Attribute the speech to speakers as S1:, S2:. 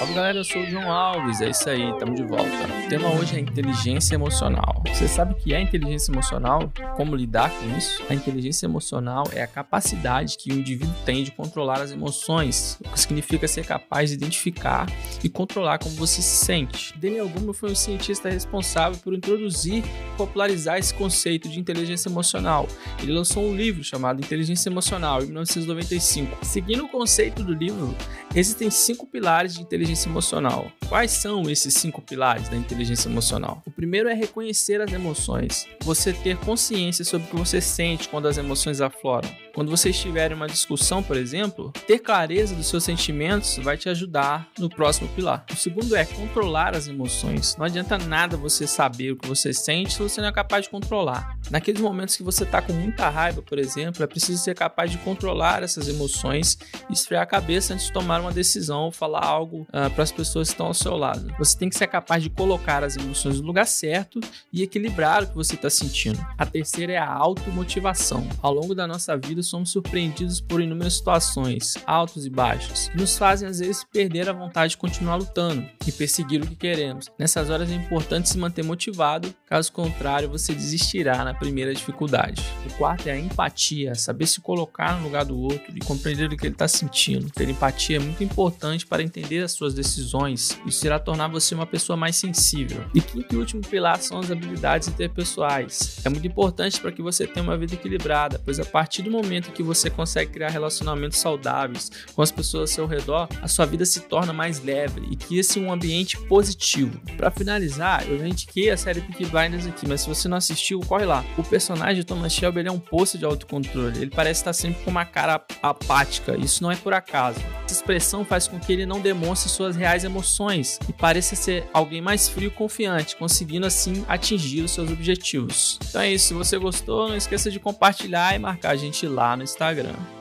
S1: Salve galera, eu sou o João Alves, é isso aí, estamos de volta. O tema hoje é inteligência emocional. Você sabe o que é inteligência emocional? Como lidar com isso? A inteligência emocional é a capacidade que o indivíduo tem de controlar as emoções, o que significa ser capaz de identificar e controlar como você se sente. Daniel Goleman foi um cientista responsável por introduzir e popularizar esse conceito de inteligência emocional. Ele lançou um livro chamado Inteligência Emocional em 1995. Seguindo o conceito do livro, existem cinco pilares de inteligência inteligência emocional. Quais são esses cinco pilares da inteligência emocional? O primeiro é reconhecer as emoções. Você ter consciência sobre o que você sente quando as emoções afloram. Quando você estiver em uma discussão, por exemplo, ter clareza dos seus sentimentos vai te ajudar no próximo pilar. O segundo é controlar as emoções. Não adianta nada você saber o que você sente se você não é capaz de controlar. Naqueles momentos que você está com muita raiva, por exemplo, é preciso ser capaz de controlar essas emoções e esfriar a cabeça antes de tomar uma decisão ou falar algo uh, para as pessoas que estão ao seu lado. Você tem que ser capaz de colocar as emoções no lugar certo e equilibrar o que você está sentindo. A terceira é a automotivação. Ao longo da nossa vida, somos surpreendidos por inúmeras situações, altos e baixos, que nos fazem às vezes perder a vontade de continuar lutando e perseguir o que queremos. Nessas horas é importante se manter motivado, caso contrário, você desistirá na primeira dificuldade. O quarto é a empatia, saber se colocar no lugar do outro e compreender o que ele está sentindo. Ter empatia é muito importante para entender as suas decisões, isso irá tornar você uma pessoa mais sensível. E quinto e último pilar são as habilidades interpessoais. É muito importante para que você tenha uma vida equilibrada, pois a partir do momento que você consegue criar relacionamentos saudáveis com as pessoas ao seu redor, a sua vida se torna mais leve e cria-se um ambiente positivo. Para finalizar, eu já indiquei a série Peaky Blinders aqui, mas se você não assistiu, corre lá. O personagem Thomas Shelby é um poço de autocontrole. Ele parece estar sempre com uma cara apática. Isso não é por acaso. Essa expressão faz com que ele não demonstre suas reais emoções e pareça ser alguém mais frio e confiante, conseguindo assim atingir os seus objetivos. Então é isso, se você gostou, não esqueça de compartilhar e marcar a gente lá no Instagram.